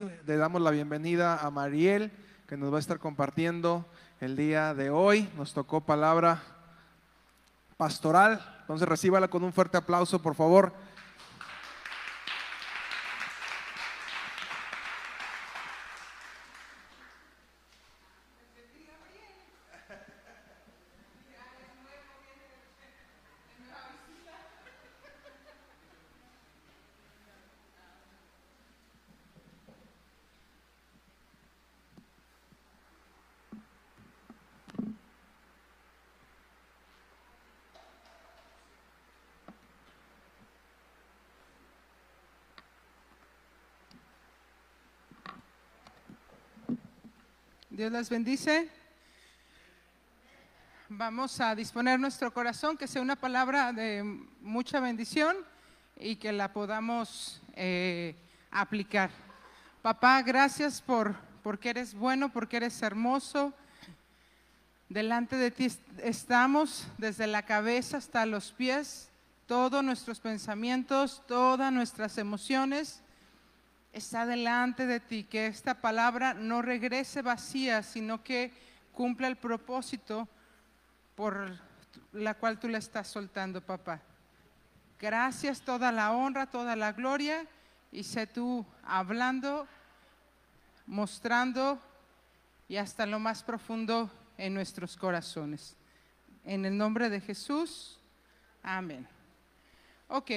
Le damos la bienvenida a Mariel, que nos va a estar compartiendo el día de hoy. Nos tocó palabra pastoral. Entonces recíbala con un fuerte aplauso, por favor. Dios les bendice. Vamos a disponer nuestro corazón, que sea una palabra de mucha bendición y que la podamos eh, aplicar. Papá, gracias por porque eres bueno, porque eres hermoso. Delante de ti estamos, desde la cabeza hasta los pies, todos nuestros pensamientos, todas nuestras emociones está delante de ti, que esta palabra no regrese vacía, sino que cumpla el propósito por la cual tú la estás soltando, papá. Gracias, toda la honra, toda la gloria, y sé tú hablando, mostrando y hasta lo más profundo en nuestros corazones. En el nombre de Jesús, amén. Ok.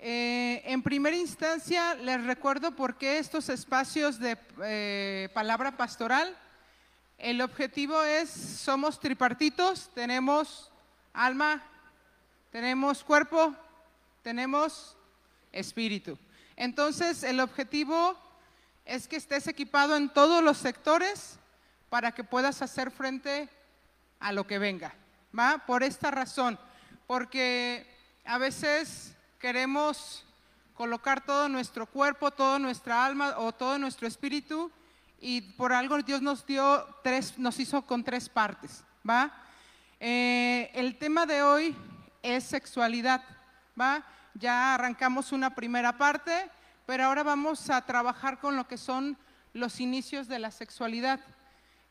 Eh, en primera instancia, les recuerdo por qué estos espacios de eh, palabra pastoral. El objetivo es, somos tripartitos, tenemos alma, tenemos cuerpo, tenemos espíritu. Entonces, el objetivo es que estés equipado en todos los sectores para que puedas hacer frente a lo que venga. ¿Va? Por esta razón, porque a veces queremos colocar todo nuestro cuerpo, toda nuestra alma o todo nuestro espíritu y por algo Dios nos dio tres, nos hizo con tres partes, ¿va? Eh, el tema de hoy es sexualidad, ¿va? Ya arrancamos una primera parte, pero ahora vamos a trabajar con lo que son los inicios de la sexualidad.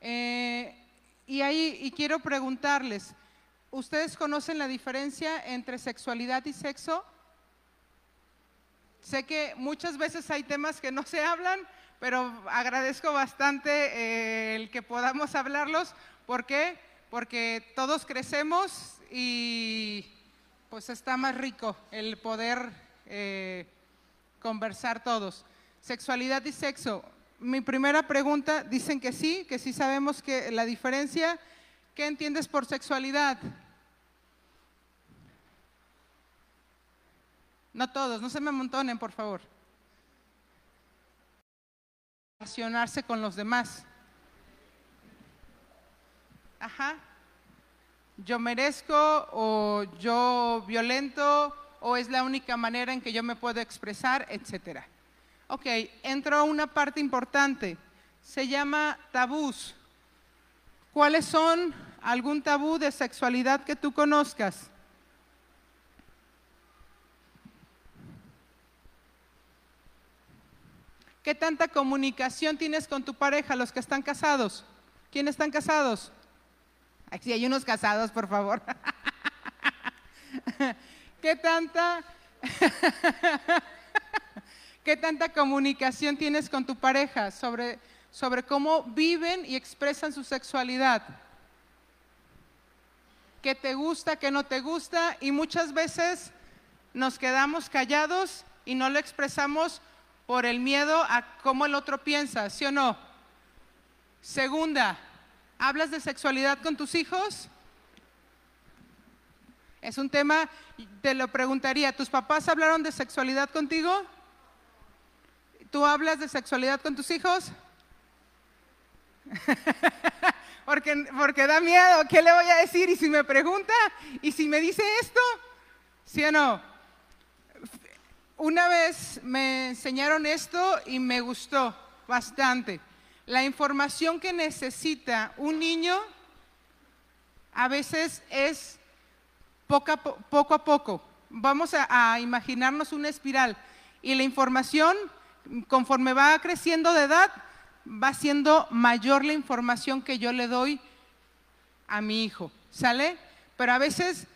Eh, y ahí y quiero preguntarles, ¿ustedes conocen la diferencia entre sexualidad y sexo? Sé que muchas veces hay temas que no se hablan, pero agradezco bastante eh, el que podamos hablarlos. ¿Por qué? Porque todos crecemos y pues está más rico el poder eh, conversar todos. Sexualidad y sexo. Mi primera pregunta, dicen que sí, que sí sabemos que la diferencia. ¿Qué entiendes por sexualidad? No todos, no se me amontonen, por favor. Relacionarse con los demás. Ajá. Yo merezco o yo violento o es la única manera en que yo me puedo expresar, etcétera. Ok, entro a una parte importante. Se llama tabús. ¿Cuáles son algún tabú de sexualidad que tú conozcas? ¿Qué tanta comunicación tienes con tu pareja, los que están casados? ¿Quiénes están casados? Aquí hay unos casados, por favor. ¿Qué tanta, ¿Qué tanta comunicación tienes con tu pareja sobre, sobre cómo viven y expresan su sexualidad? ¿Qué te gusta, qué no te gusta? Y muchas veces nos quedamos callados y no lo expresamos por el miedo a cómo el otro piensa, ¿sí o no? Segunda, ¿hablas de sexualidad con tus hijos? Es un tema, te lo preguntaría, ¿tus papás hablaron de sexualidad contigo? ¿Tú hablas de sexualidad con tus hijos? porque, porque da miedo, ¿qué le voy a decir? Y si me pregunta, y si me dice esto, ¿sí o no? Una vez me enseñaron esto y me gustó bastante. La información que necesita un niño a veces es poco a, poco. Vamos a, imaginarnos una espiral y la información conforme va creciendo de edad, va siendo mayor la información que yo le doy a mi hijo, ¿sale? Pero a veces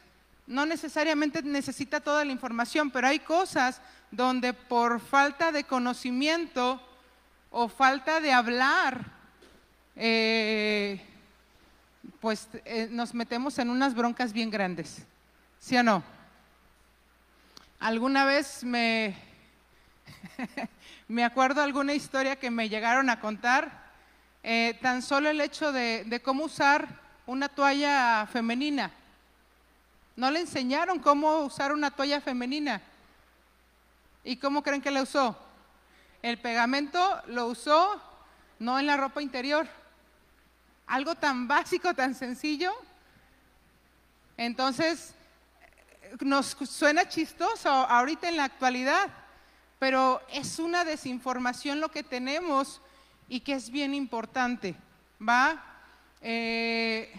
no necesariamente necesita toda la información, pero hay cosas donde por falta de conocimiento o falta de hablar, eh, pues eh, nos metemos en unas broncas bien grandes, ¿sí o no? Alguna vez me, me acuerdo alguna historia que me llegaron a contar, eh, tan solo el hecho de cómo usar una toalla femenina. No le enseñaron cómo usar una toalla femenina. ¿Y cómo creen que la usó? El pegamento lo usó no en la ropa interior. Algo tan básico, tan sencillo. Entonces, nos suena chistoso ahorita en la actualidad, pero es una desinformación lo que tenemos y que es bien importante. ¿Va? Eh,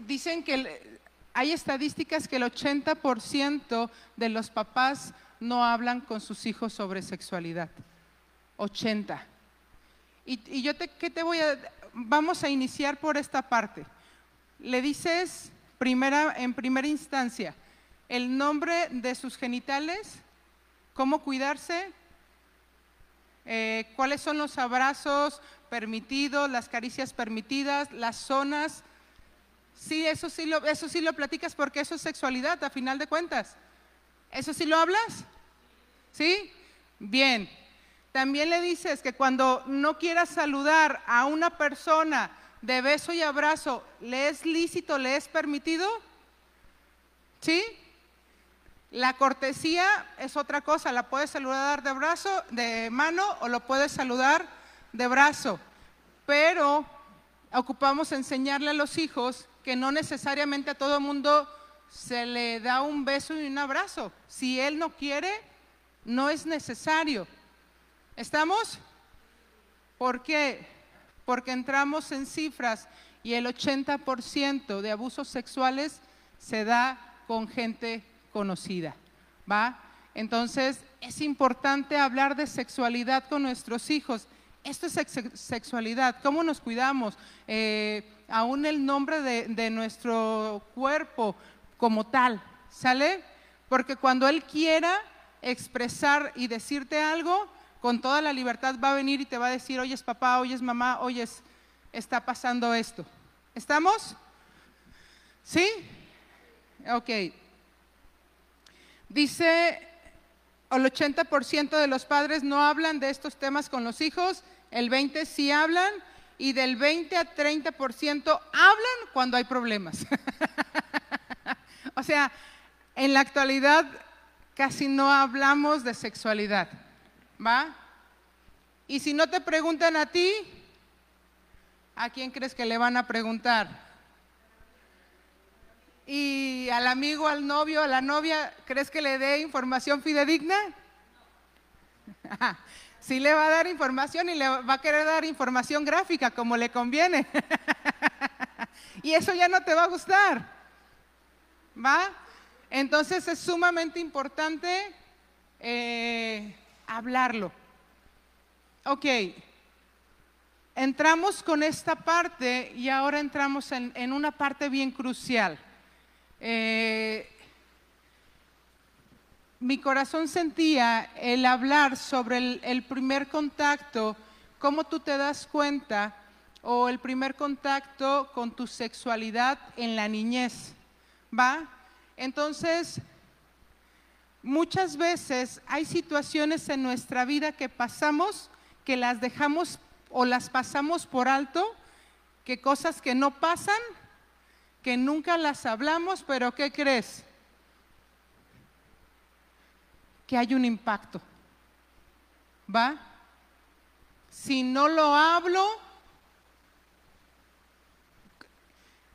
dicen que hay estadísticas que el 80% de los papás no hablan con sus hijos sobre sexualidad. 80. Y, yo te, ¿qué te voy a, vamos a iniciar por esta parte. Le dices primera, en primera instancia el nombre de sus genitales, cómo cuidarse, eh, cuáles son los abrazos permitidos, las caricias permitidas, las zonas Sí, eso sí, lo, eso sí lo platicas porque eso es sexualidad, a final de cuentas. ¿Eso sí lo hablas? ¿Sí? Bien. También le dices que cuando no quieras saludar a una persona de beso y abrazo, ¿le es lícito, le es permitido? ¿Sí? La cortesía es otra cosa, la puedes saludar de brazo, de mano o lo puedes saludar de brazo. Pero ocupamos enseñarle a los hijos que no necesariamente a todo mundo se le da un beso y un abrazo. Si él no quiere, no es necesario. ¿Estamos? ¿Por qué? Porque entramos en cifras y el 80% de abusos sexuales se da con gente conocida. ¿Va? Entonces, es importante hablar de sexualidad con nuestros hijos. Esto es sexualidad, cómo nos cuidamos, eh, aún el nombre de, nuestro cuerpo como tal, ¿sale? Porque cuando Él quiera expresar y decirte algo, con toda la libertad va a venir y te va a decir, oyes papá, oyes mamá, oyes, está pasando esto. ¿Estamos? ¿Sí? Ok. Dice, el 80% de los padres no hablan de estos temas con los hijos el 20 sí hablan y del 20 a 30% hablan cuando hay problemas. o sea, en la actualidad casi no hablamos de sexualidad, ¿va? Y si no te preguntan a ti, ¿a quién crees que le van a preguntar? ¿Y al amigo, al novio, a la novia, crees que le dé información fidedigna? sí le va a dar información y le va a querer dar información gráfica como le conviene. y eso ya no te va a gustar. ¿Va? Entonces es sumamente importante eh, hablarlo. Ok, entramos con esta parte y ahora entramos en, una parte bien crucial. Eh, mi corazón sentía el hablar sobre el, primer contacto, cómo tú te das cuenta, o el primer contacto con tu sexualidad en la niñez. ¿Va? Entonces, muchas veces hay situaciones en nuestra vida que pasamos, que las dejamos o las pasamos por alto, que cosas que no pasan, que nunca las hablamos, pero ¿qué crees? Que hay un impacto. ¿Va? Si no lo hablo,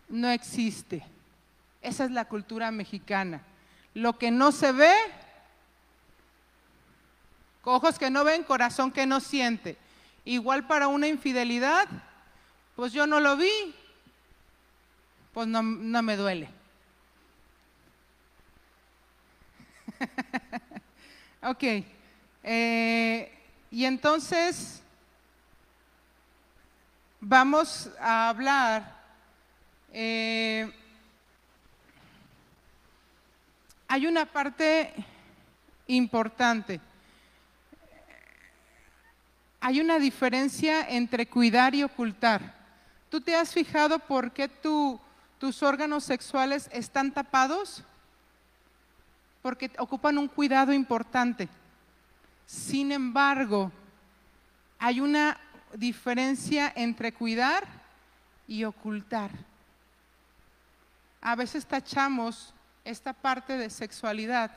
no existe. Esa es la cultura mexicana. Lo que no se ve, ojos que no ven, corazón que no siente. Igual para una infidelidad, pues yo no lo vi, pues no, no me duele. Ok, Eh, y entonces vamos a hablar eh, hay una parte importante. Hay una diferencia entre cuidar y ocultar. ¿Tú te has fijado por qué tus órganos sexuales están tapados? Porque ocupan un cuidado importante. Sin embargo, hay una diferencia entre cuidar y ocultar. A veces tachamos esta parte de sexualidad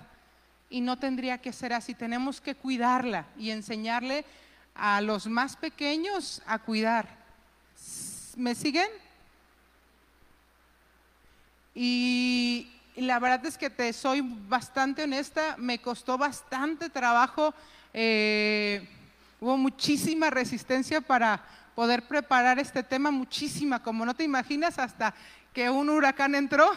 y no tendría que ser así. Tenemos que cuidarla y enseñarle a los más pequeños a cuidar. ¿Me siguen? Y la verdad es que te soy bastante honesta, me costó bastante trabajo, eh, hubo muchísima resistencia para poder preparar este tema, muchísima, como no te imaginas, hasta que un huracán entró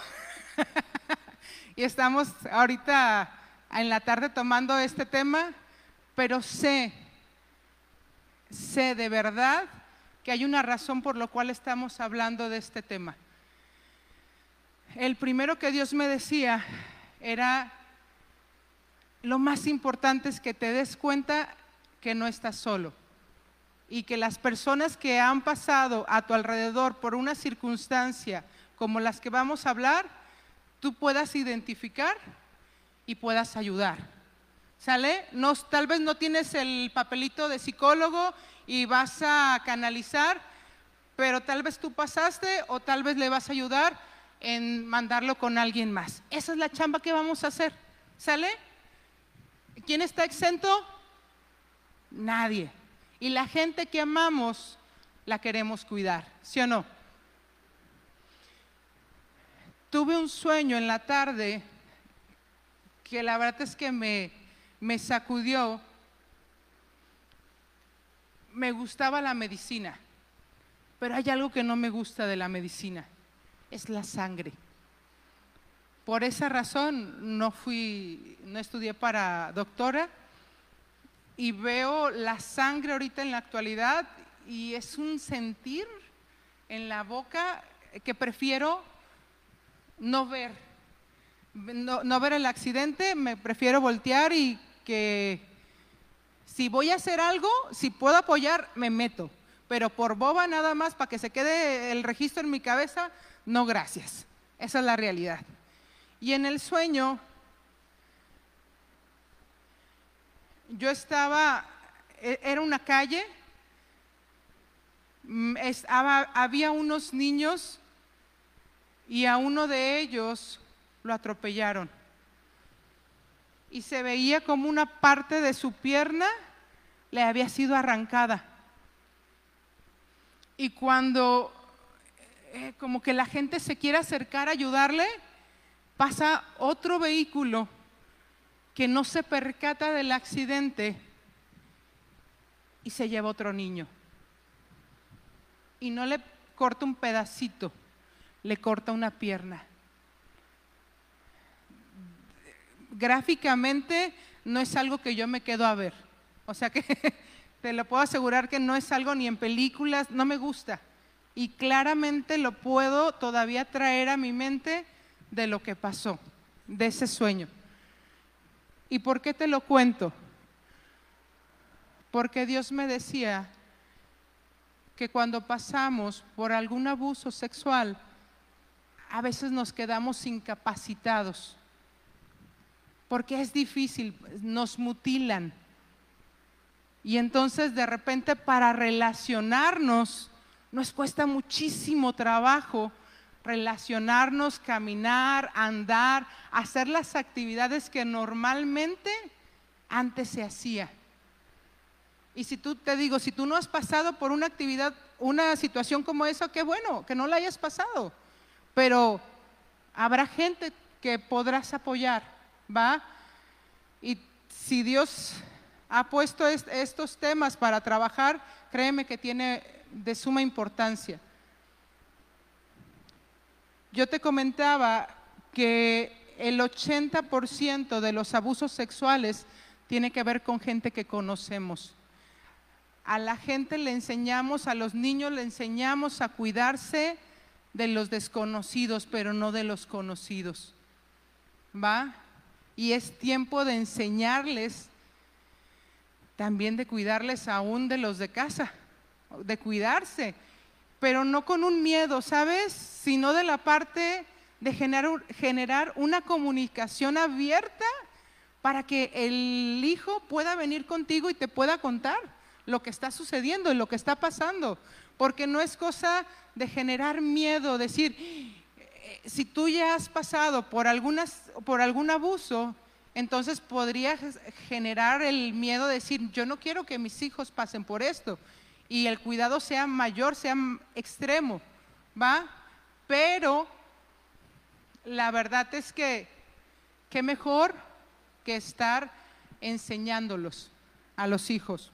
y estamos ahorita en la tarde tomando este tema, pero sé, sé de verdad que hay una razón por la cual estamos hablando de este tema. El primero que Dios me decía era, lo más importante es que te des cuenta que no estás solo y que las personas que han pasado a tu alrededor por una circunstancia como las que vamos a hablar, tú puedas identificar y puedas ayudar. ¿Sale? No, tal vez no tienes el papelito de psicólogo y vas a canalizar, pero tal vez tú pasaste o tal vez le vas a ayudar en mandarlo con alguien más. Esa es la chamba que vamos a hacer. ¿Sale? ¿Quién está exento? Nadie. Y la gente que amamos la queremos cuidar, ¿sí o no? Tuve un sueño en la tarde que la verdad es que me, me sacudió. Me gustaba la medicina, pero hay algo que no me gusta de la medicina, es la sangre. Por esa razón no fui, no estudié para doctora y veo la sangre ahorita en la actualidad y es un sentir en la boca que prefiero no ver, no, ver el accidente, me prefiero voltear y que si voy a hacer algo, si puedo apoyar, me meto. Pero por boba nada más, para que se quede el registro en mi cabeza, no gracias. Esa es la realidad. Y en el sueño, yo estaba, e, era una calle, mm, había unos niños y a uno de ellos lo atropellaron. Y se veía como una parte de su pierna le había sido arrancada. Y cuando eh, como que la gente se quiere acercar a ayudarle, pasa otro vehículo que no se percata del accidente y se lleva otro niño. Y no le corta un pedacito le corta una pierna. Gráficamente no es algo que yo me quedo a ver. O sea que te lo puedo asegurar que no es algo ni en películas, no me gusta. Y claramente lo puedo todavía traer a mi mente de lo que pasó, de ese sueño. ¿Y por qué te lo cuento? Porque Dios me decía que cuando pasamos por algún abuso sexual, a veces nos quedamos incapacitados, porque es difícil, nos mutilan. Y entonces de repente para relacionarnos nos cuesta muchísimo trabajo relacionarnos, caminar, andar, hacer las actividades que normalmente antes se hacía. Y si tú te digo, si tú no has pasado por una actividad, una situación como esa, qué bueno que no la hayas pasado pero habrá gente que podrás apoyar, ¿va? Y si Dios ha puesto estos temas para trabajar, créeme que tiene de suma importancia. Yo te comentaba que el 80% de los abusos sexuales tiene que ver con gente que conocemos. A la gente le enseñamos, a los niños le enseñamos a cuidarse de los desconocidos, pero no de los conocidos. ¿Va? Y es tiempo de enseñarles, también de cuidarles aún de los de casa, de cuidarse, pero no con un miedo, ¿sabes? Sino de la parte de generar, generar una comunicación abierta para que el hijo pueda venir contigo y te pueda contar lo que está sucediendo y lo que está pasando. Porque no es cosa de generar miedo, decir, eh, si tú ya has pasado por, algunas, por algún abuso, entonces podría generar el miedo de decir, yo no quiero que mis hijos pasen por esto y el cuidado sea mayor, sea extremo, ¿va? Pero la verdad es que, qué mejor que estar enseñándolos a los hijos.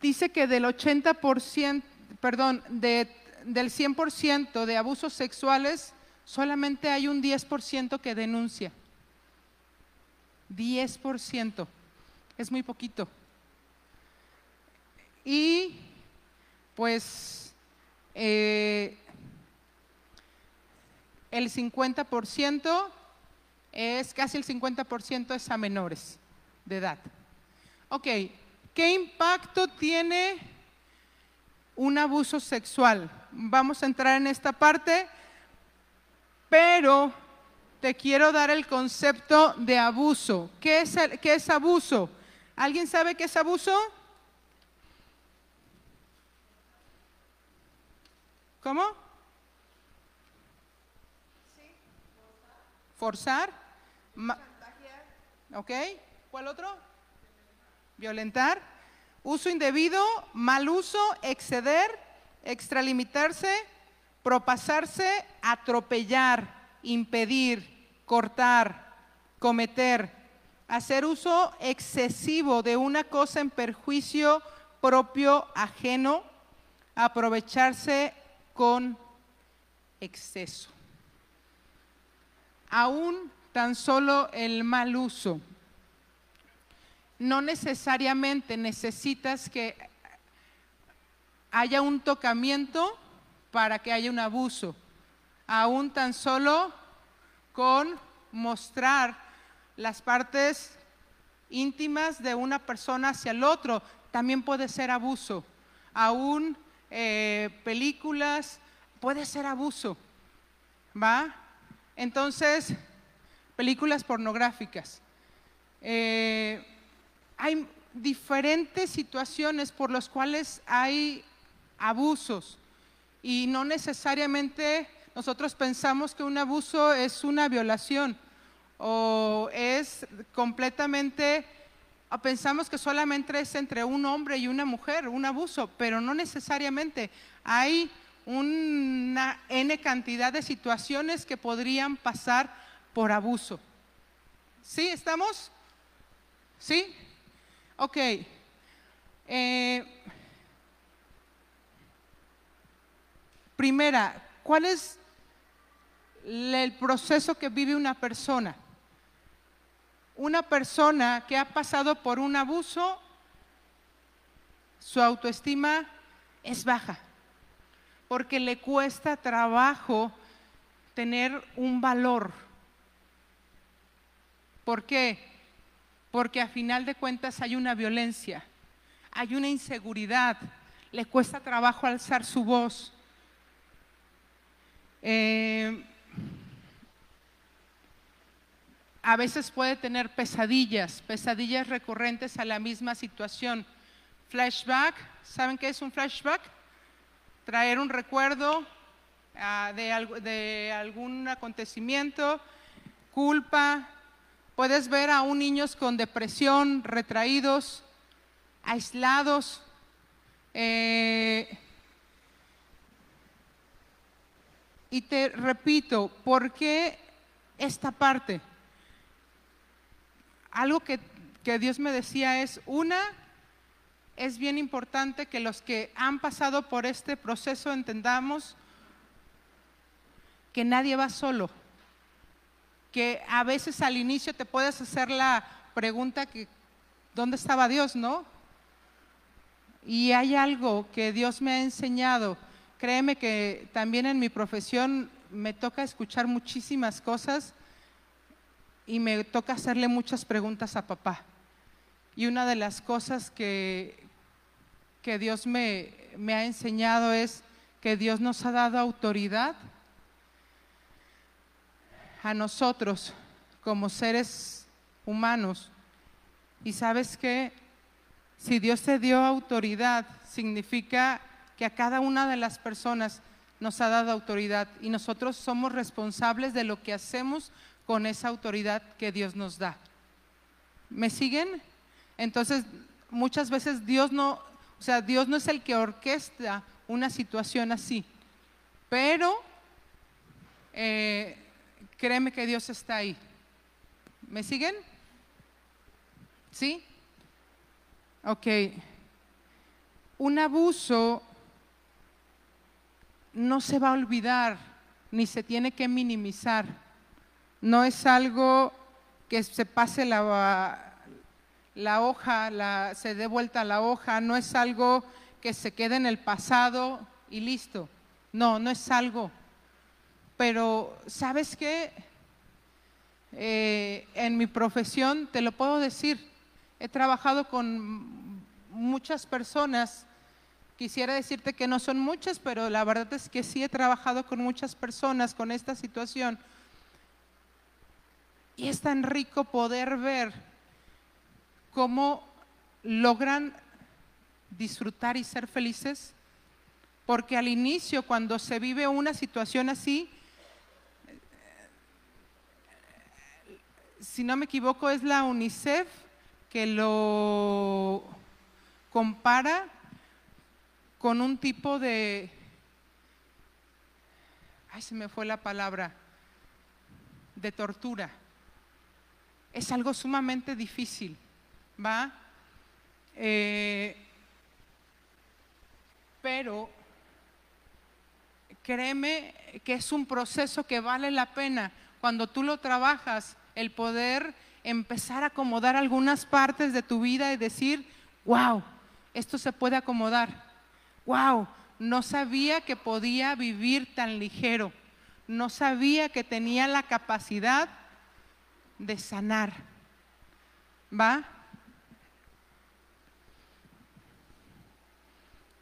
Dice que del 80%, perdón, del 100% de abusos sexuales, solamente hay un 10% que denuncia. 10%. Es muy poquito. Y pues eh, el 50% es, casi el 50% es a menores de edad. Ok, ¿qué impacto tiene un abuso sexual? Vamos a entrar en esta parte, pero te quiero dar el concepto de abuso. ¿Qué es, qué es abuso? ¿Alguien sabe qué es abuso? ¿Cómo? Forzar. ¿Ok? ¿Cuál otro? Violentar. Uso indebido, mal uso, exceder, extralimitarse, propasarse, atropellar, impedir, cortar, cometer, hacer uso excesivo de una cosa en perjuicio propio ajeno, aprovecharse con exceso aún tan solo el mal uso. No necesariamente necesitas que haya un tocamiento para que haya un abuso. Aún tan solo con mostrar las partes íntimas de una persona hacia el otro, también puede ser abuso. Aún eh, películas, puede ser abuso. ¿Va? Entonces, películas pornográficas. Eh, hay diferentes situaciones por las cuales hay abusos y no necesariamente nosotros pensamos que un abuso es una violación o es completamente, pensamos que solamente es entre un hombre y una mujer, un abuso, pero no necesariamente. Hay una N cantidad de situaciones que podrían pasar por abuso. ¿Sí? ¿Estamos? ¿Sí? Ok. Eh, primera, ¿cuál es el proceso que vive una persona? Una persona que ha pasado por un abuso, su autoestima es baja porque le cuesta trabajo tener un valor. ¿Por qué? Porque a final de cuentas hay una violencia, hay una inseguridad, le cuesta trabajo alzar su voz. Eh, a veces puede tener pesadillas, pesadillas recurrentes a la misma situación. Flashback, ¿saben qué es un flashback? traer un recuerdo ah, de, de algún acontecimiento, culpa. Puedes ver a un niños con depresión, retraídos, aislados. Eh, y te repito, ¿por qué esta parte? Algo que, que Dios me decía es, una, es bien importante que los que han pasado por este proceso entendamos que nadie va solo, que a veces al inicio te puedes hacer la pregunta que, ¿dónde estaba Dios, no? Y hay algo que Dios me ha enseñado. Créeme que también en mi profesión me toca escuchar muchísimas cosas y me toca hacerle muchas preguntas a papá. Y una de las cosas que, que Dios me, me ha enseñado es que Dios nos ha dado autoridad a nosotros como seres humanos. Y sabes que si Dios te dio autoridad, significa que a cada una de las personas nos ha dado autoridad y nosotros somos responsables de lo que hacemos con esa autoridad que Dios nos da. ¿Me siguen? Entonces, muchas veces Dios no, o sea, Dios no es el que orquesta una situación así, pero eh, créeme que Dios está ahí. ¿Me siguen? ¿Sí? Ok. Un abuso no se va a olvidar ni se tiene que minimizar. No es algo que se pase la, hoja, la, se dé vuelta la hoja, no es algo que se quede en el pasado y listo. No, no es algo. Pero, ¿sabes qué? Eh, en mi profesión, te lo puedo decir, he trabajado con muchas personas Quisiera decirte que no son muchas, pero la verdad es que sí he trabajado con muchas personas con esta situación. Y es tan rico poder ver cómo logran disfrutar y ser felices, porque al inicio, cuando se vive una situación así, si no me equivoco, es la UNICEF que lo compara con un tipo de, ay, se me fue la palabra, de tortura. Es algo sumamente difícil, ¿va? Eh, pero créeme que es un proceso que vale la pena. Cuando tú lo trabajas, el poder empezar a acomodar algunas partes de tu vida y decir, wow, esto se puede acomodar. Wow, no sabía que podía vivir tan ligero, no sabía que tenía la capacidad de sanar. ¿Va?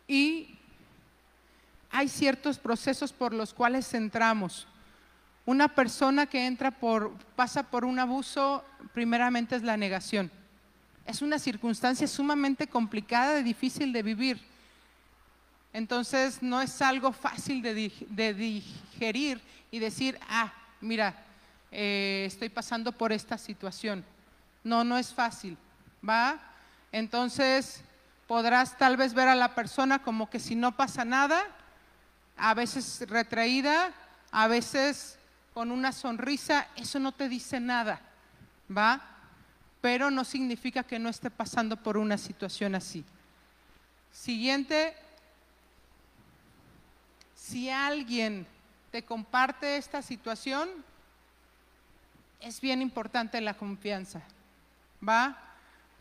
Y hay ciertos procesos por los cuales entramos. Una persona que entra por, pasa por un abuso, primeramente es la negación. Es una circunstancia sumamente complicada y difícil de vivir. Entonces no es algo fácil de, digerir y decir, ah, mira, eh, estoy pasando por esta situación. No, no es fácil, ¿va? Entonces podrás tal vez ver a la persona como que si no pasa nada, a veces retraída, a veces con una sonrisa, eso no te dice nada, ¿va? Pero no significa que no esté pasando por una situación así. Siguiente, si alguien te comparte esta situación, es bien importante la confianza. ¿Va?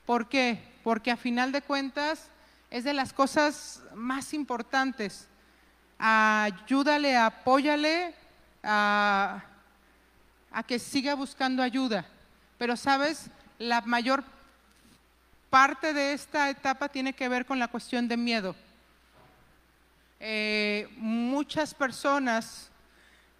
¿Por qué? Porque a final de cuentas es de las cosas más importantes. Ayúdale, apóyale a, que siga buscando ayuda. Pero sabes, la mayor parte de esta etapa tiene que ver con la cuestión de miedo. Eh, muchas personas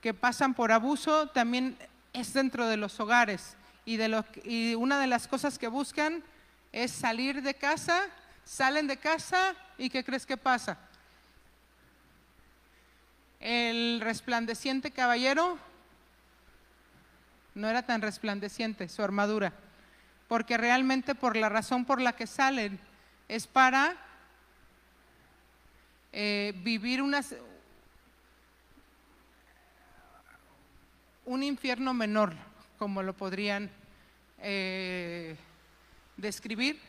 que pasan por abuso también es dentro de los hogares y, de y una de las cosas que buscan es salir de casa, salen de casa y ¿qué crees que pasa? El resplandeciente caballero no era tan resplandeciente su armadura, porque realmente por la razón por la que salen es para eh, vivir un infierno menor, como lo podrían eh, describir,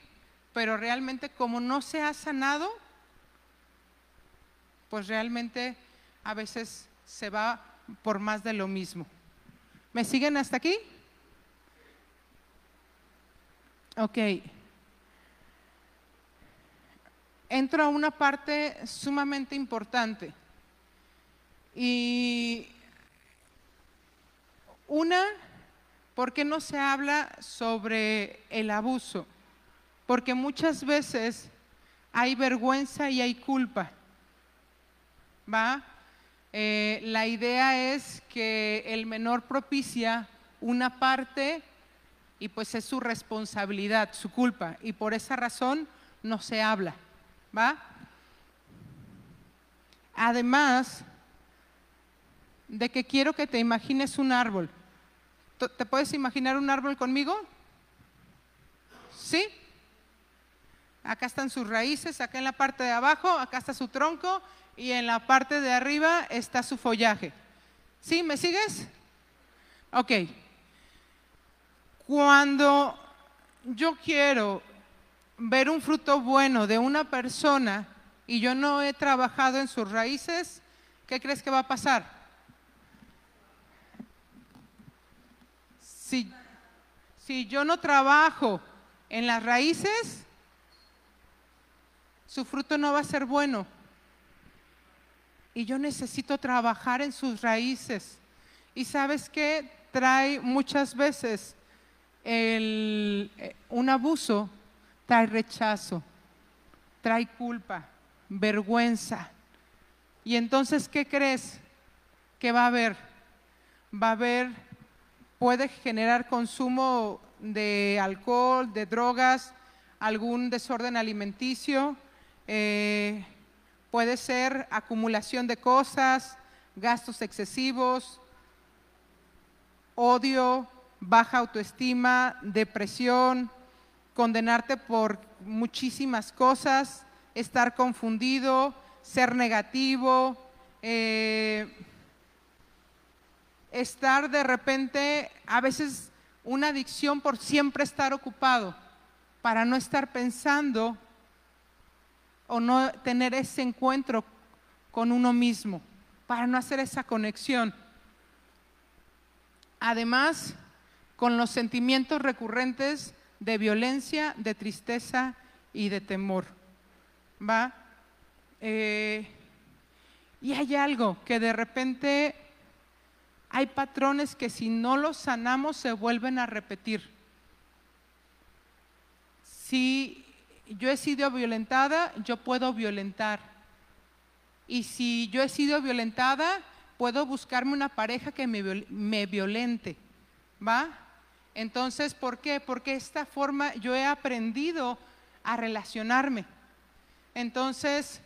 pero realmente como no se ha sanado, pues realmente a veces se va por más de lo mismo. ¿Me siguen hasta aquí? Ok. Entro a una parte sumamente importante. Y una, ¿por qué no se habla sobre el abuso? Porque muchas veces hay vergüenza y hay culpa. ¿Va? Eh, la idea es que el menor propicia una parte y pues es su responsabilidad, su culpa, y por esa razón no se habla, ¿va? Además de que quiero que te imagines un árbol. ¿Te puedes imaginar un árbol conmigo? ¿Sí? Acá están sus raíces, acá en la parte de abajo, acá está su tronco y en la parte de arriba está su follaje. ¿Sí? ¿Me sigues? Ok. Cuando yo quiero ver un fruto bueno de una persona y yo no he trabajado en sus raíces, ¿qué crees que va a pasar? Si, si yo no trabajo en las raíces, su fruto no va a ser bueno. Y yo necesito trabajar en sus raíces. Y sabes qué? Trae muchas veces el, eh, un abuso trae rechazo, trae culpa, vergüenza. Y entonces, ¿qué crees que va a haber? Va a haber, puede generar consumo de alcohol, de drogas, algún desorden alimenticio, eh, puede ser acumulación de cosas, gastos excesivos, odio, baja autoestima, depresión, condenarte por muchísimas cosas, estar confundido, ser negativo, eh, estar de repente, a veces una adicción por siempre estar ocupado, para no estar pensando o no tener ese encuentro con uno mismo, para no hacer esa conexión. Además, con los sentimientos recurrentes de violencia, de tristeza y de temor. ¿Va? Eh, y hay algo que de repente hay patrones que si no los sanamos se vuelven a repetir. Si yo he sido violentada, yo puedo violentar. Y si yo he sido violentada, puedo buscarme una pareja que me, me violente. ¿Va? Entonces, ¿por qué? Porque esta forma yo he aprendido a relacionarme. Entonces,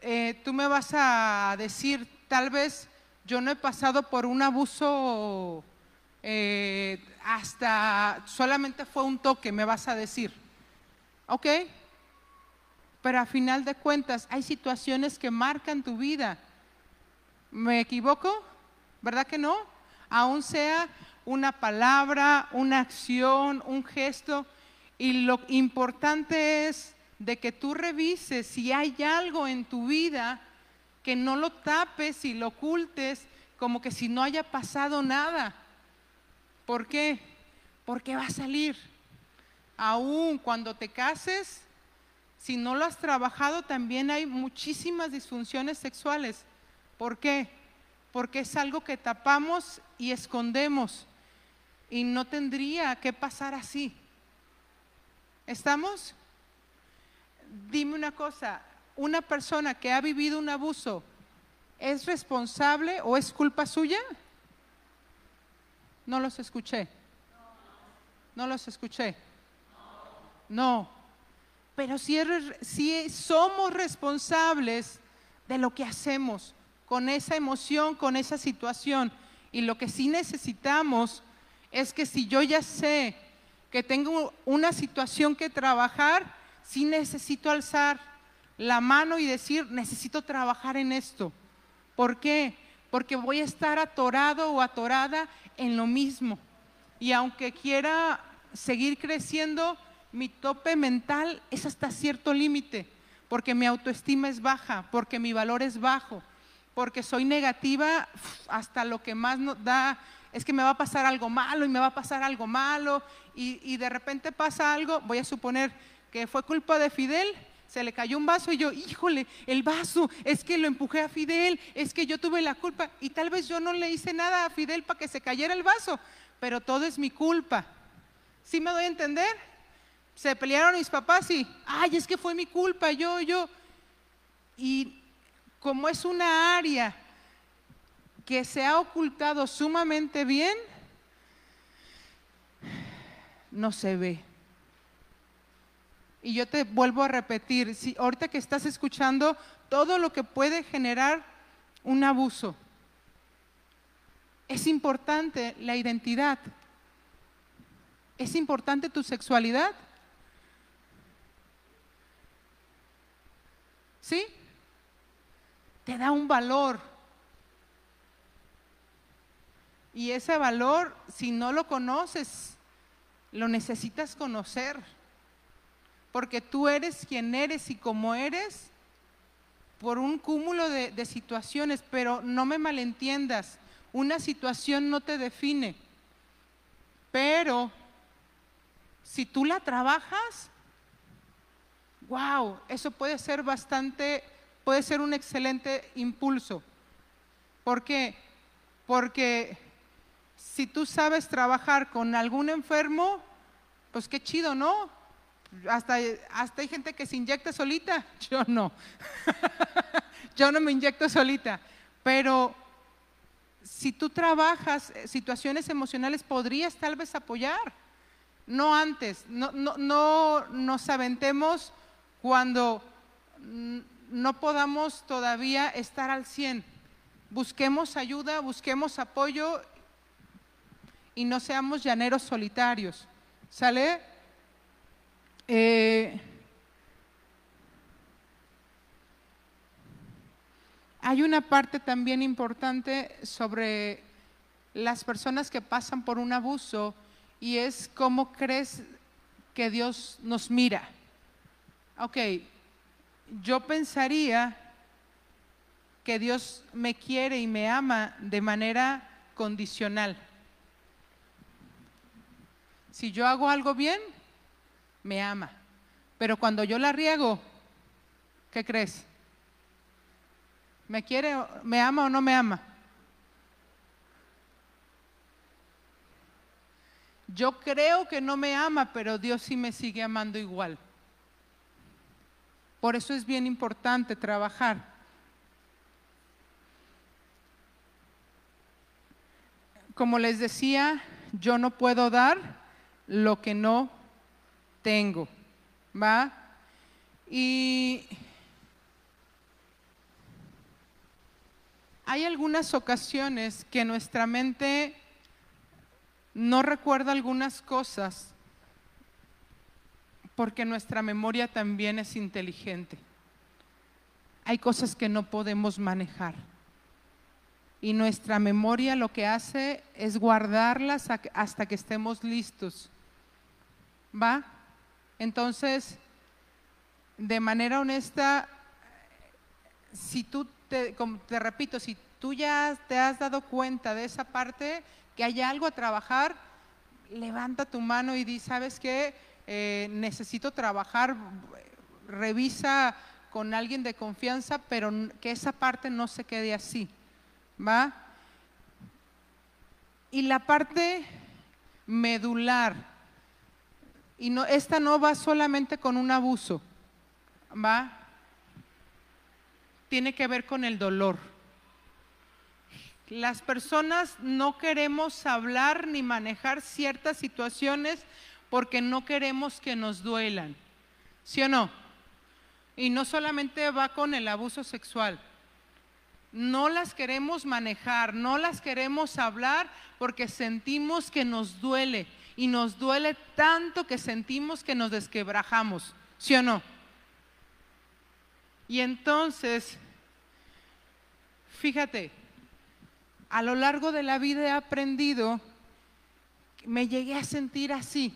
eh, tú me vas a decir, tal vez yo no he pasado por un abuso eh, hasta solamente fue un toque, me vas a decir. ¿Ok? Pero a final de cuentas hay situaciones que marcan tu vida. ¿Me equivoco? ¿Verdad que no? Aún sea una palabra, una acción, un gesto. Y lo importante es de que tú revises si hay algo en tu vida que no lo tapes y lo ocultes como que si no haya pasado nada. ¿Por qué? Porque va a salir. Aún cuando te cases, si no lo has trabajado, también hay muchísimas disfunciones sexuales. ¿Por qué? Porque es algo que tapamos y escondemos y no tendría que pasar así. ¿Estamos? Dime una cosa, una persona que ha vivido un abuso, ¿es responsable o es culpa suya? No los escuché. No los escuché. No. Pero si, somos responsables de lo que hacemos con esa emoción, con esa situación, y lo que sí necesitamos es que si yo ya sé que tengo una situación que trabajar, sí necesito alzar la mano y decir, necesito trabajar en esto. ¿Por qué? Porque voy a estar atorado o atorada en lo mismo. Y aunque quiera seguir creciendo, mi tope mental es hasta cierto límite, porque mi autoestima es baja, porque mi valor es bajo, porque soy negativa hasta lo que más nos da es que me va a pasar algo malo y me va a pasar algo malo y, y de repente pasa algo, voy a suponer que fue culpa de Fidel, se le cayó un vaso y yo, híjole, el vaso, es que lo empujé a Fidel, es que yo tuve la culpa y tal vez yo no le hice nada a Fidel para que se cayera el vaso, pero todo es mi culpa. ¿Sí me doy a entender? Se pelearon mis papás y, ay, es que fue mi culpa, yo, yo. Y como es una área que se ha ocultado sumamente bien, no se ve. Y yo te vuelvo a repetir, si ahorita que estás escuchando todo lo que puede generar un abuso, es importante la identidad. Es importante tu sexualidad. ¿Sí? Te da un valor. Y ese valor, si no lo conoces, lo necesitas conocer. Porque tú eres quien eres y como eres por un cúmulo de, situaciones, pero no me malentiendas, una situación no te define. Pero si tú la trabajas, wow, eso puede ser bastante, puede ser un excelente impulso. ¿Por qué? Porque si tú sabes trabajar con algún enfermo, pues qué chido, ¿no? Hasta, hasta hay gente que se inyecta solita, yo no. yo no me inyecto solita, pero si tú trabajas eh, situaciones emocionales, podrías tal vez apoyar. No antes, no, no, no nos aventemos cuando no podamos todavía estar al 100. Busquemos ayuda, busquemos apoyo y no seamos llaneros solitarios. ¿Sale? Eh, hay una parte también importante sobre las personas que pasan por un abuso y es cómo crees que Dios nos mira. Ok, yo pensaría que Dios me quiere y me ama de manera condicional. Si yo hago algo bien, me ama. Pero cuando yo la riego, ¿qué crees? ¿Me quiere, me ama o no me ama? Yo creo que no me ama, pero Dios sí me sigue amando igual. Por eso es bien importante trabajar. Como les decía, yo no puedo dar lo que no tengo. ¿Va? Y hay algunas ocasiones que nuestra mente no recuerda algunas cosas porque nuestra memoria también es inteligente. Hay cosas que no podemos manejar. Y nuestra memoria lo que hace es guardarlas hasta que estemos listos. ¿Va? Entonces, de manera honesta, si tú te, como te repito, si tú ya te has dado cuenta de esa parte, que hay algo a trabajar, levanta tu mano y di, ¿sabes qué? Eh, necesito trabajar, revisa con alguien de confianza, pero que esa parte no se quede así, ¿va? Y la parte medular, y no, esta no va solamente con un abuso, ¿va? Tiene que ver con el dolor. Las personas no queremos hablar ni manejar ciertas situaciones porque no queremos que nos duelan. ¿Sí o no? Y no solamente va con el abuso sexual. No las queremos manejar, no las queremos hablar porque sentimos que nos duele y nos duele tanto que sentimos que nos desquebrajamos. ¿Sí o no? Y entonces, fíjate, a lo largo de la vida he aprendido, me llegué a sentir así,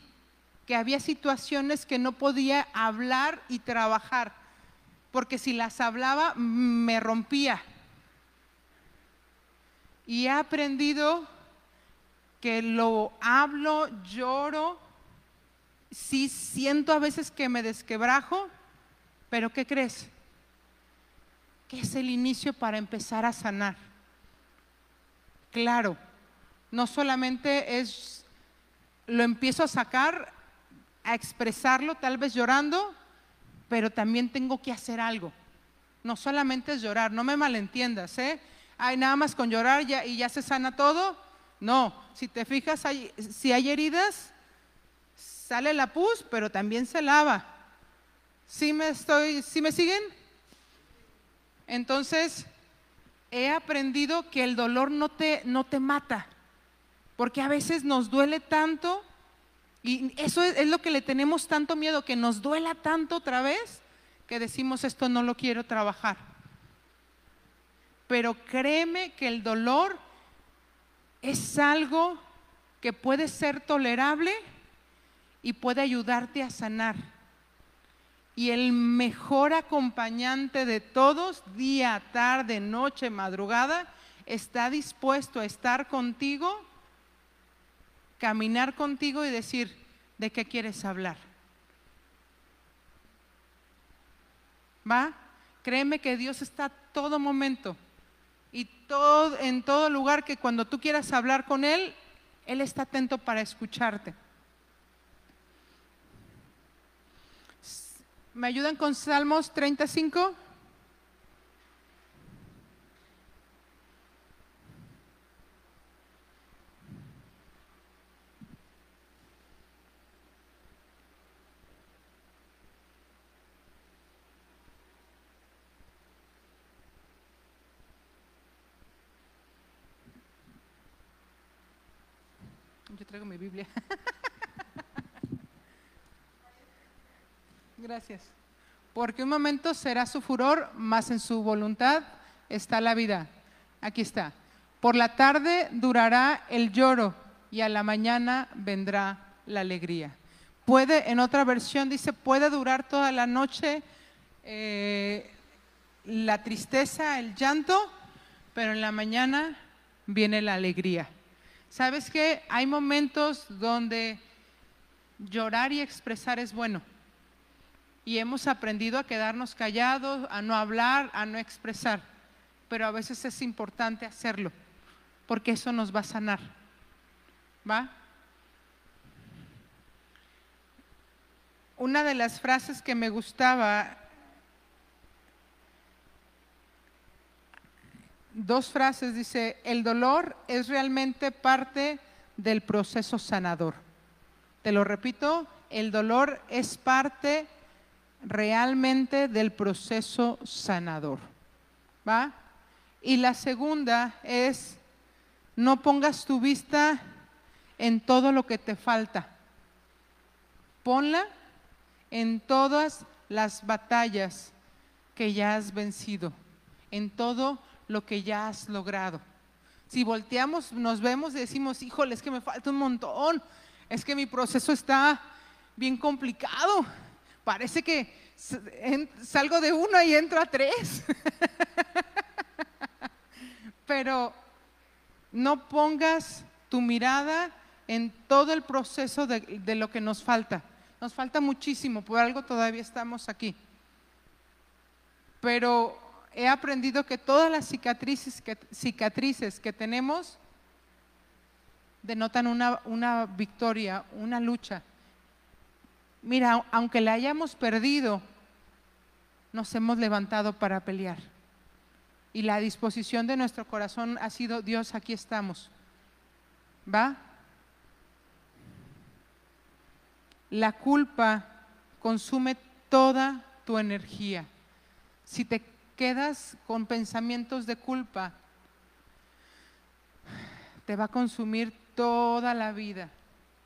que había situaciones que no podía hablar y trabajar, porque si las hablaba me rompía. Y he aprendido que lo hablo, lloro, sí siento a veces que me desquebrajo, pero ¿qué crees? Que es el inicio para empezar a sanar. Claro, no solamente es, lo empiezo a sacar, a expresarlo, tal vez llorando, pero también tengo que hacer algo. No solamente es llorar, no me malentiendas, ¿eh? Hay nada más con llorar ya, y ya se sana todo. No, si te fijas, si hay heridas, sale la pus, pero también se lava. ¿Sí me, estoy, ¿sí me siguen? Entonces, he aprendido que el dolor no te, no te mata, porque a veces nos duele tanto, y eso es, es lo que le tenemos tanto miedo, que nos duela tanto otra vez, que decimos esto no lo quiero trabajar. Pero créeme que el dolor es algo que puede ser tolerable y puede ayudarte a sanar. Y el mejor acompañante de todos, día, tarde, noche, madrugada, está dispuesto a estar contigo, caminar contigo y decir, ¿de qué quieres hablar? ¿Va? Créeme que Dios está a todo momento y todo, en todo lugar que cuando tú quieras hablar con Él, Él está atento para escucharte. ¿Me ayudan con Salmos 35? Yo mi Biblia. Gracias. Porque un momento será su furor, más en su voluntad está la vida. Aquí está. Por la tarde durará el lloro y a la mañana vendrá la alegría. Puede, en otra versión dice, puede durar toda la noche eh, la tristeza, el llanto, pero en la mañana viene la alegría. ¿Sabes qué? Hay momentos donde llorar y expresar es bueno y hemos aprendido a quedarnos callados, a no hablar, a no expresar. Pero a veces es importante hacerlo, porque eso nos va a sanar. ¿Va? Una de las frases que me gustaba, dos frases, dice, el dolor es realmente parte del proceso sanador. Te lo repito, el dolor es parte realmente del proceso sanador. ¿Va? Y la segunda es, no pongas tu vista en todo lo que te falta. Ponla en todas las batallas que ya has vencido, en todo lo que ya has logrado. Si volteamos, nos vemos y decimos, híjole, es que me falta un montón, es que mi proceso está bien complicado parece que salgo de uno y entro a tres. Pero no pongas tu mirada en todo el proceso de, lo que nos falta. Nos falta muchísimo, por algo todavía estamos aquí. Pero he aprendido que todas las cicatrices que, cicatrices que tenemos denotan una, una victoria, una lucha mira, aunque la hayamos perdido, nos hemos levantado para pelear. Y la disposición de nuestro corazón ha sido, Dios, aquí estamos. ¿Va? La culpa consume toda tu energía. Si te quedas con pensamientos de culpa, te va a consumir toda la vida,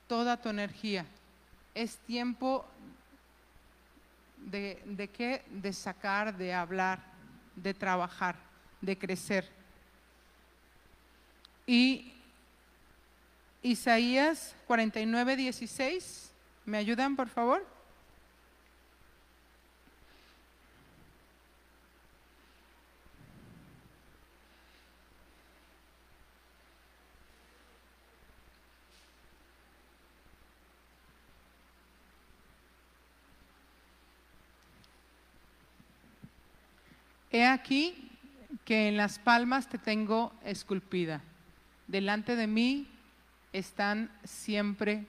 toda tu energía es tiempo de, de qué? De sacar, de hablar, de trabajar, de crecer. Y Isaías 49, 16, ¿me ayudan por favor? He aquí que en las palmas te tengo esculpida. Delante de mí están siempre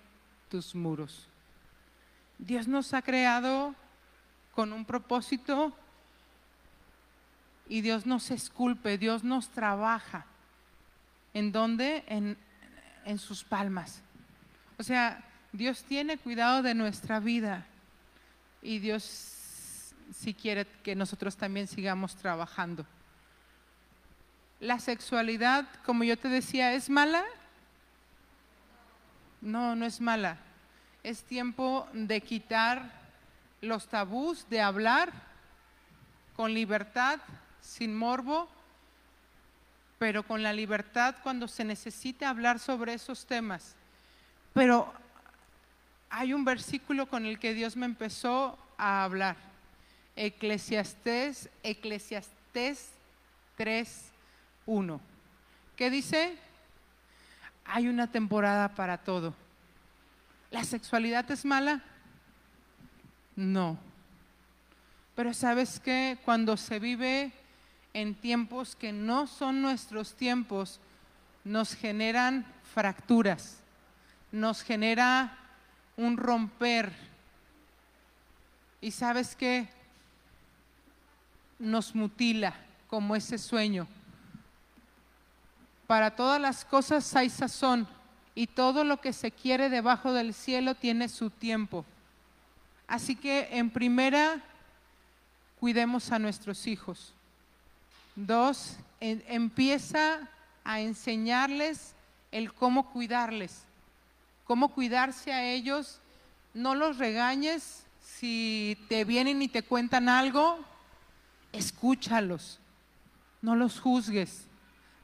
tus muros. Dios nos ha creado con un propósito y Dios nos esculpe, Dios nos trabaja. ¿En dónde? En, en sus palmas. O sea, Dios tiene cuidado de nuestra vida y Dios si quiere que nosotros también sigamos trabajando. La sexualidad, como yo te decía, ¿es mala? No, no es mala. Es tiempo de quitar los tabús, de hablar con libertad, sin morbo, pero con la libertad cuando se necesite hablar sobre esos temas. Pero hay un versículo con el que Dios me empezó a hablar. Eclesiastés, Eclesiastés 3, 1. ¿Qué dice? Hay una temporada para todo. ¿La sexualidad es mala? No. Pero sabes que cuando se vive en tiempos que no son nuestros tiempos, nos generan fracturas, nos genera un romper. Y sabes que nos mutila como ese sueño. Para todas las cosas hay sazón y todo lo que se quiere debajo del cielo tiene su tiempo. Así que en primera, cuidemos a nuestros hijos. Dos, empieza a enseñarles el cómo cuidarles, cómo cuidarse a ellos. No los regañes si te vienen y te cuentan algo, escúchalos, no los juzgues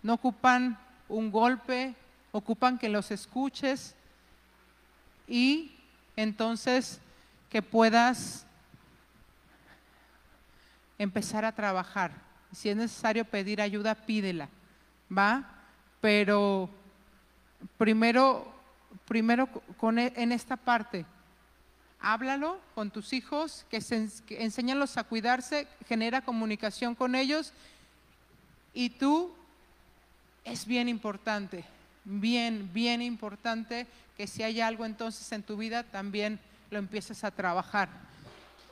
no ocupan un golpe, ocupan que los escuches y entonces que puedas empezar a trabajar. Si es necesario pedir ayuda, pídela, ¿va? Pero primero, primero con, e, en esta parte, háblalo con tus hijos, que, enséñalos a cuidarse, genera comunicación con ellos y tú es bien importante, bien, bien importante que si hay algo entonces en tu vida también lo empieces a trabajar.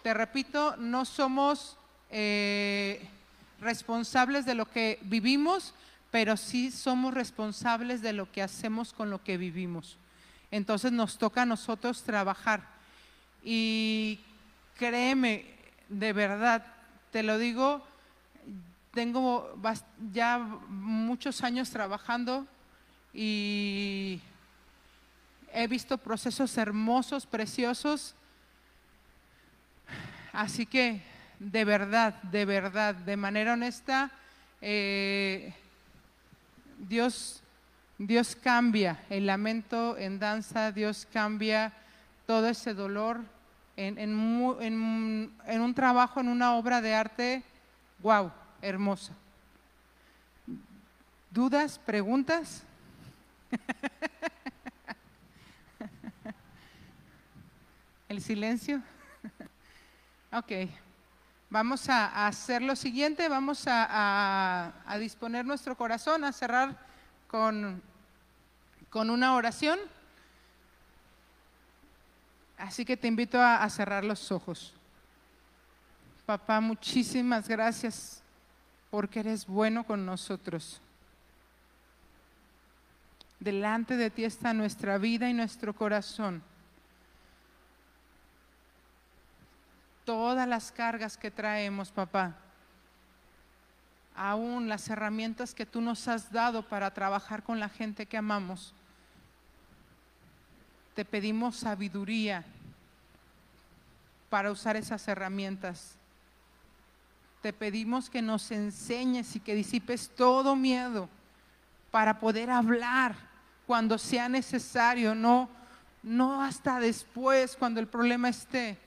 Te repito, no somos eh, responsables de lo que vivimos, pero sí somos responsables de lo que hacemos con lo que vivimos. Entonces nos toca a nosotros trabajar. Y créeme, de verdad, te lo digo, tengo ya muchos años trabajando y he visto procesos hermosos, preciosos. Así que de verdad, de verdad, de manera honesta, eh, Dios, Dios cambia el lamento en danza, Dios cambia todo ese dolor en, en un trabajo, en una obra de arte, wow hermosa. ¿Dudas? ¿Preguntas? ¿El silencio? ok. Vamos a, hacer lo siguiente, vamos a, disponer nuestro corazón, a cerrar con, con una oración. Así que te invito a cerrar los ojos. Papá, muchísimas gracias porque eres bueno con nosotros. Delante de ti está nuestra vida y nuestro corazón. Todas las cargas que traemos, papá, aún las herramientas que tú nos has dado para trabajar con la gente que amamos. Te pedimos sabiduría para usar esas herramientas te pedimos que nos enseñes y que disipes todo miedo para poder hablar cuando sea necesario, no, no hasta después cuando el problema esté.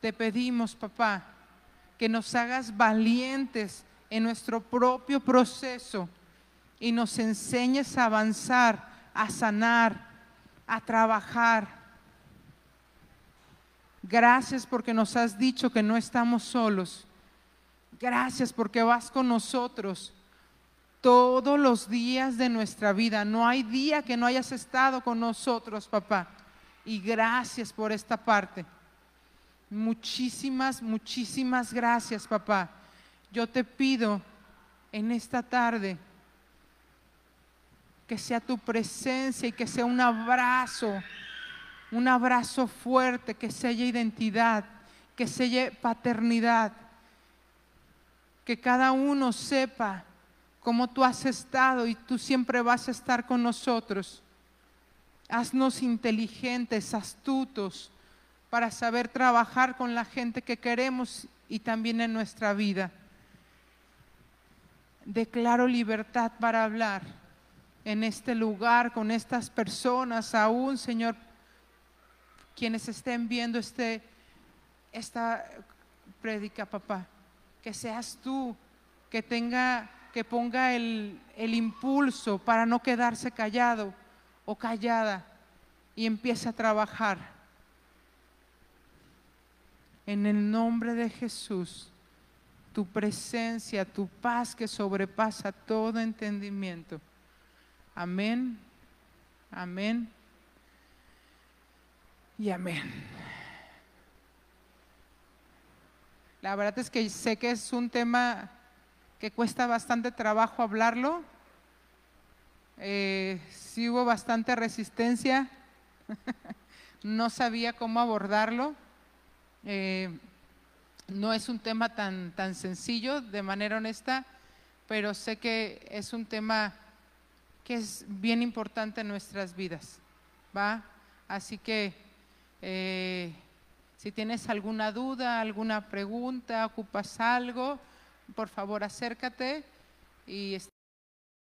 Te pedimos, papá, que nos hagas valientes en nuestro propio proceso y nos enseñes a avanzar, a sanar, a trabajar. Gracias porque nos has dicho que no estamos solos Gracias porque vas con nosotros todos los días de nuestra vida. No hay día que no hayas estado con nosotros, papá. Y gracias por esta parte. Muchísimas, muchísimas gracias, papá. Yo te pido en esta tarde que sea tu presencia y que sea un abrazo, un abrazo fuerte, que selle identidad, que selle paternidad, que cada uno sepa cómo tú has estado y tú siempre vas a estar con nosotros. Haznos inteligentes, astutos, para saber trabajar con la gente que queremos y también en nuestra vida. Declaro libertad para hablar en este lugar con estas personas, aún, Señor, quienes estén viendo este, esta prédica, papá. Que seas tú, que tenga que ponga el, impulso para no quedarse callado o callada y empiece a trabajar. En el nombre de Jesús, tu presencia, tu paz que sobrepasa todo entendimiento. Amén, amén y amén. La verdad es que sé que es un tema que cuesta bastante trabajo hablarlo. Eh, sí hubo bastante resistencia, no sabía cómo abordarlo. Eh, no es un tema tan, tan sencillo, de manera honesta, pero sé que es un tema que es bien importante en nuestras vidas. ¿va? Así que eh, si tienes alguna duda, alguna pregunta, ocupas algo, por favor acércate y